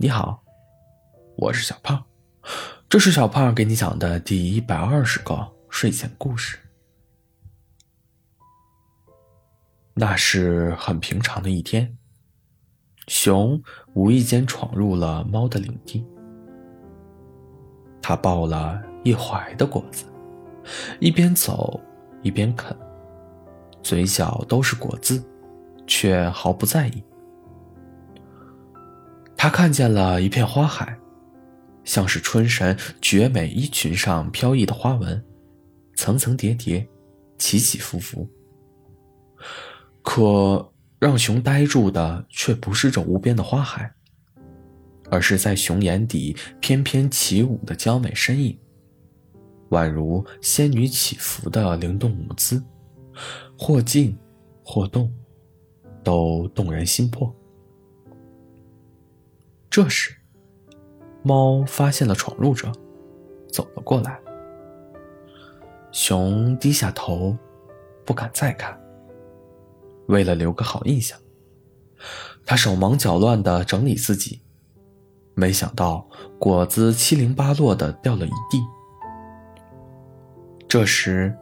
你好，我是小胖，这是小胖给你讲的第一百二十个睡前故事。那是很平常的一天，熊无意间闯入了猫的领地，他抱了一怀的果子，一边走一边啃，嘴角都是果子，却毫不在意。他看见了一片花海，像是春神绝美衣裙上飘逸的花纹，层层叠叠，起起伏伏。可让熊呆住的却不是这无边的花海，而是在熊眼底翩翩起舞的娇美身影，宛如仙女起伏的灵动舞姿，或静，或动，都动人心魄。这时，猫发现了闯入者，走了过来。熊低下头，不敢再看。为了留个好印象，他手忙脚乱地整理自己，没想到果子七零八落的掉了一地。这时，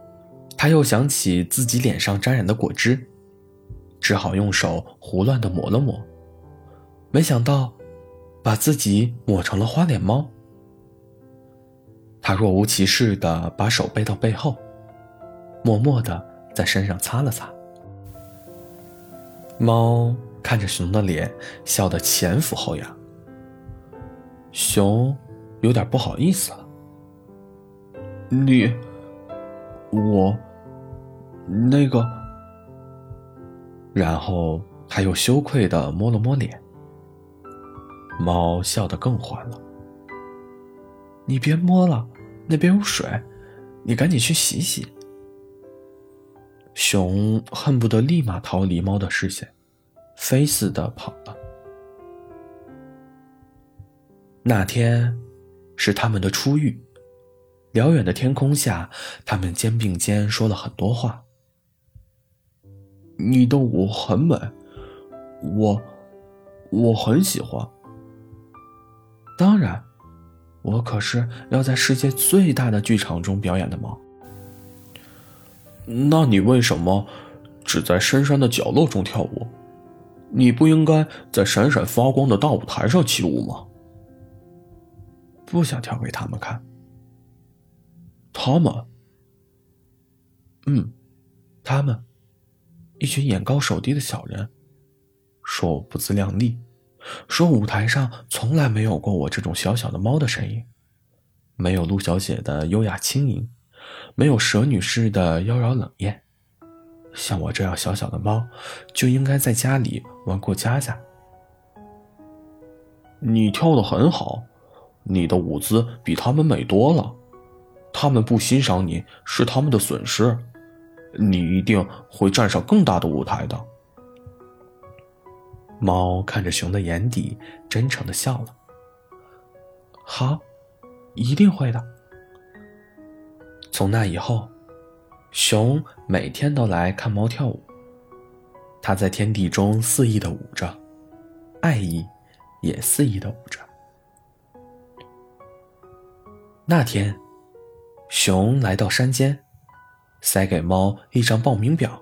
他又想起自己脸上沾染的果汁，只好用手胡乱地抹了抹，没想到。把自己抹成了花脸猫，他若无其事的把手背到背后，默默的在身上擦了擦。猫看着熊的脸，笑得前俯后仰。熊有点不好意思了。你，我，那个，然后他又羞愧的摸了摸脸。猫笑得更欢了。你别摸了，那边有水，你赶紧去洗洗。熊恨不得立马逃离猫的视线，飞似的跑了。那天是他们的初遇，辽远的天空下，他们肩并肩说了很多话。你的舞很美，我我很喜欢。当然，我可是要在世界最大的剧场中表演的吗。那你为什么只在深山的角落中跳舞？你不应该在闪闪发光的大舞台上起舞吗？不想跳给他们看。他们，嗯，他们，一群眼高手低的小人，说我不自量力。说舞台上从来没有过我这种小小的猫的身影，没有陆小姐的优雅轻盈，没有蛇女士的妖娆冷艳，像我这样小小的猫，就应该在家里玩过家家。你跳的很好，你的舞姿比他们美多了，他们不欣赏你是他们的损失，你一定会站上更大的舞台的。猫看着熊的眼底，真诚的笑了。好，一定会的。从那以后，熊每天都来看猫跳舞。它在天地中肆意的舞着，爱意也肆意的舞着。那天，熊来到山间，塞给猫一张报名表。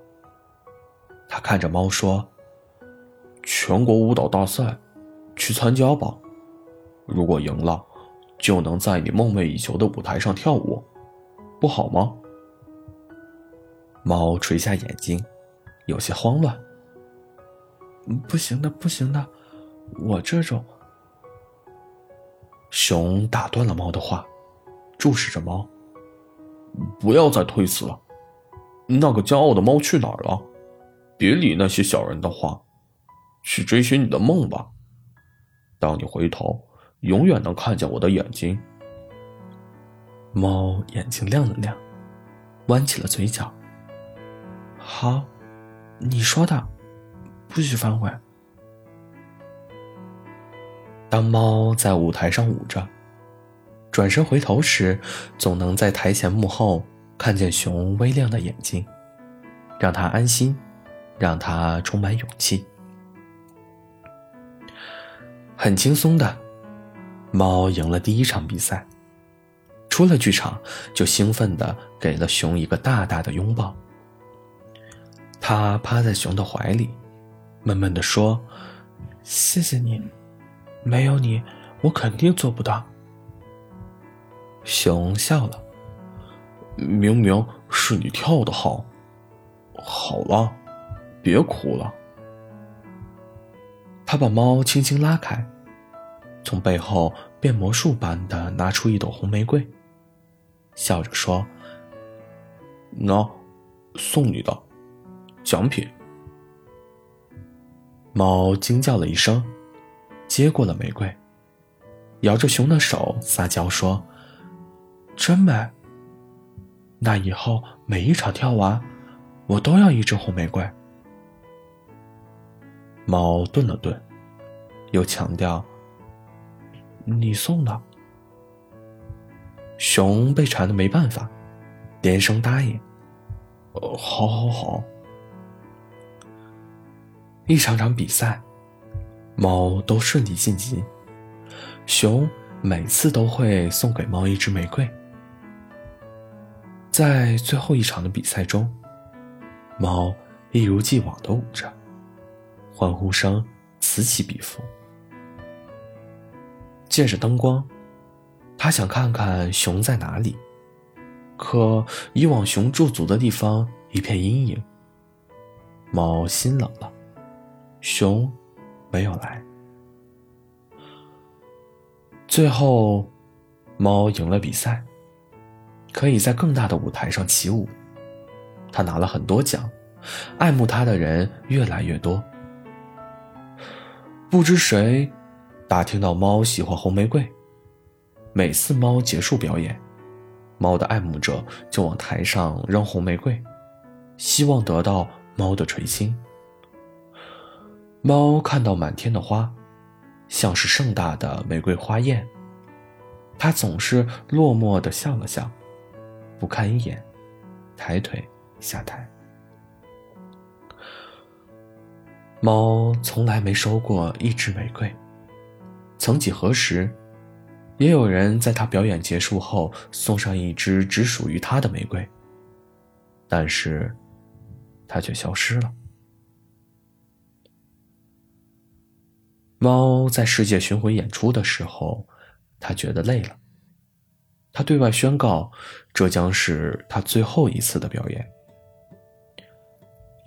他看着猫说。全国舞蹈大赛，去参加吧。如果赢了，就能在你梦寐以求的舞台上跳舞，不好吗？猫垂下眼睛，有些慌乱。不行的，不行的，我这种……熊打断了猫的话，注视着猫。不要再推辞了，那个骄傲的猫去哪儿了？别理那些小人的话。去追寻你的梦吧。当你回头，永远能看见我的眼睛。猫眼睛亮了亮，弯起了嘴角。好，你说的，不许反悔。当猫在舞台上舞着，转身回头时，总能在台前幕后看见熊微亮的眼睛，让它安心，让它充满勇气。很轻松的猫赢了第一场比赛，出了剧场就兴奋地给了熊一个大大的拥抱。它趴在熊的怀里，闷闷地说：“谢谢你，没有你，我肯定做不到。”熊笑了：“明明是你跳的好，好了，别哭了。”他把猫轻轻拉开，从背后变魔术般的拿出一朵红玫瑰，笑着说：“喏，送你的奖品。”猫惊叫了一声，接过了玫瑰，摇着熊的手撒娇说：“真美。那以后每一场跳完，我都要一支红玫瑰。”猫顿了顿，又强调：“你送的。”熊被缠的没办法，连声答应：“哦，好，好，好。”一场场比赛，猫都顺利晋级。熊每次都会送给猫一支玫瑰。在最后一场的比赛中，猫一如既往的舞着。欢呼声此起彼伏。借着灯光，他想看看熊在哪里，可以往熊驻足的地方一片阴影。猫心冷了，熊没有来。最后，猫赢了比赛，可以在更大的舞台上起舞。他拿了很多奖，爱慕他的人越来越多。不知谁打听到猫喜欢红玫瑰，每次猫结束表演，猫的爱慕者就往台上扔红玫瑰，希望得到猫的垂青。猫看到满天的花，像是盛大的玫瑰花宴，它总是落寞的笑了笑，不看一眼，抬腿下台。猫从来没收过一支玫瑰。曾几何时，也有人在他表演结束后送上一支只属于他的玫瑰，但是，他却消失了。猫在世界巡回演出的时候，他觉得累了。他对外宣告，这将是他最后一次的表演。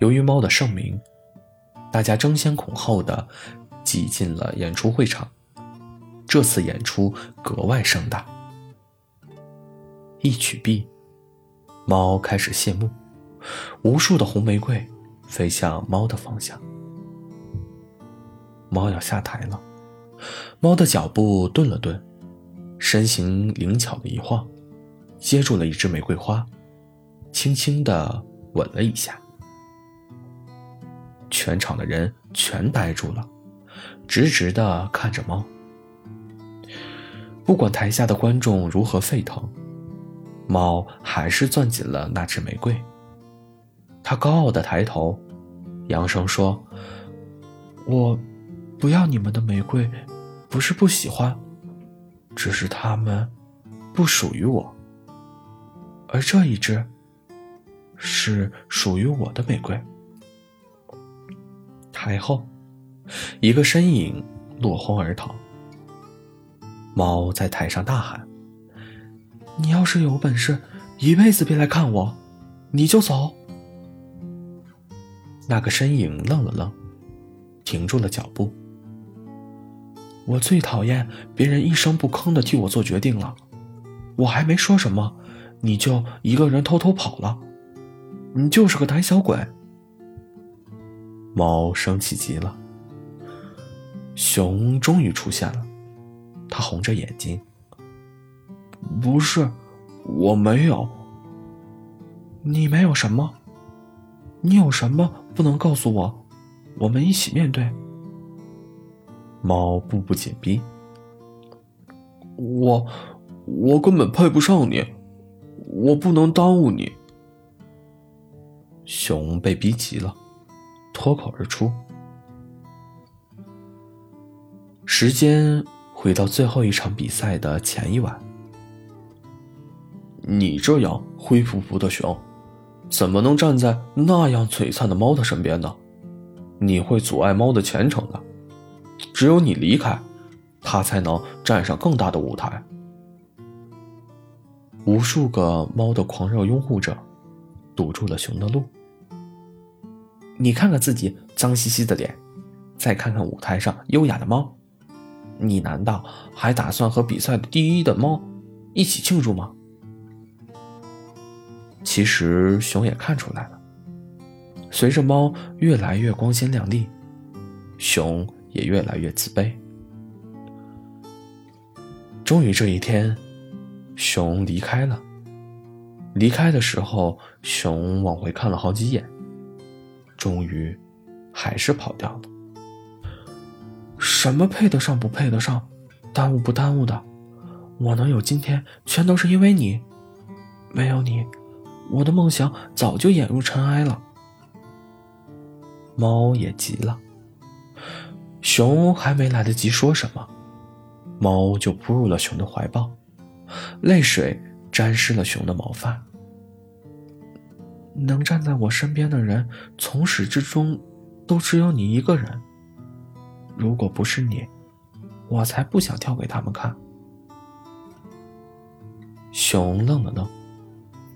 由于猫的盛名。大家争先恐后的挤进了演出会场。这次演出格外盛大。一曲毕，猫开始谢幕，无数的红玫瑰飞向猫的方向。猫要下台了，猫的脚步顿了顿，身形灵巧的一晃，接住了一支玫瑰花，轻轻的吻了一下。全场的人全呆住了，直直的看着猫。不管台下的观众如何沸腾，猫还是攥紧了那只玫瑰。他高傲的抬头，扬声说：“我不要你们的玫瑰，不是不喜欢，只是它们不属于我。而这一支是属于我的玫瑰。”台后，一个身影落荒而逃。猫在台上大喊：“你要是有本事，一辈子别来看我，你就走。”那个身影愣了愣，停住了脚步。我最讨厌别人一声不吭的替我做决定了，我还没说什么，你就一个人偷偷跑了，你就是个胆小鬼。猫生气极了。熊终于出现了，它红着眼睛：“不是，我没有。你没有什么？你有什么不能告诉我？我们一起面对。”猫步步紧逼：“我，我根本配不上你，我不能耽误你。”熊被逼急了。脱口而出。时间回到最后一场比赛的前一晚。你这样灰扑扑的熊，怎么能站在那样璀璨的猫的身边呢？你会阻碍猫的前程的。只有你离开，它才能站上更大的舞台。无数个猫的狂热拥护者，堵住了熊的路。你看看自己脏兮兮的脸，再看看舞台上优雅的猫，你难道还打算和比赛的第一的猫一起庆祝吗？其实熊也看出来了，随着猫越来越光鲜亮丽，熊也越来越自卑。终于这一天，熊离开了。离开的时候，熊往回看了好几眼，终于还是跑掉了。什么配得上不配得上，耽误不耽误的，我能有今天，全都是因为你。没有你。我的梦想早就掩入尘埃了。猫也急了，熊还没来得及说什么，猫就扑入了熊的怀抱，泪水沾湿了熊的毛发。能站在我身边的人，从始至终都只有你一个人。如果不是你，我才不想跳给他们看。熊愣了愣。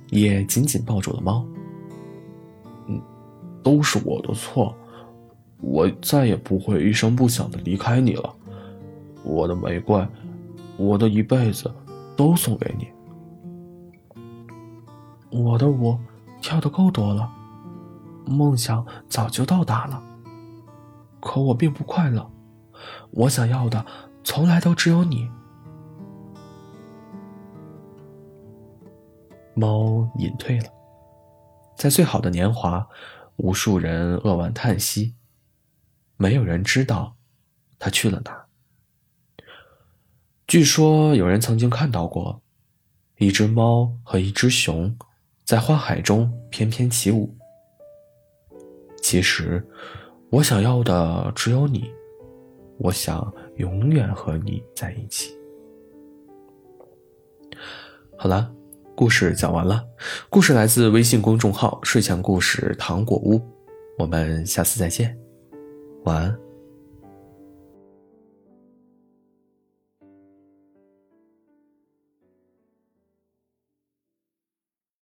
也紧紧抱住了猫。嗯，都是我的错，我再也不会一声不响的离开你了。我的玫瑰，我的一辈子，都送给你。我的我跳的够多了，梦想早就到达了。可我并不快乐，我想要的从来都只有你。猫隐退了，在最好的年华，无数人扼腕叹息，没有人知道它去了哪。据说有人曾经看到过一只猫和一只熊在花海中翩翩起舞。其实，我想要的只有你，我想永远和你在一起。好了。故事讲完了，故事来自微信公众号“睡前故事糖果屋”，我们下次再见，晚安。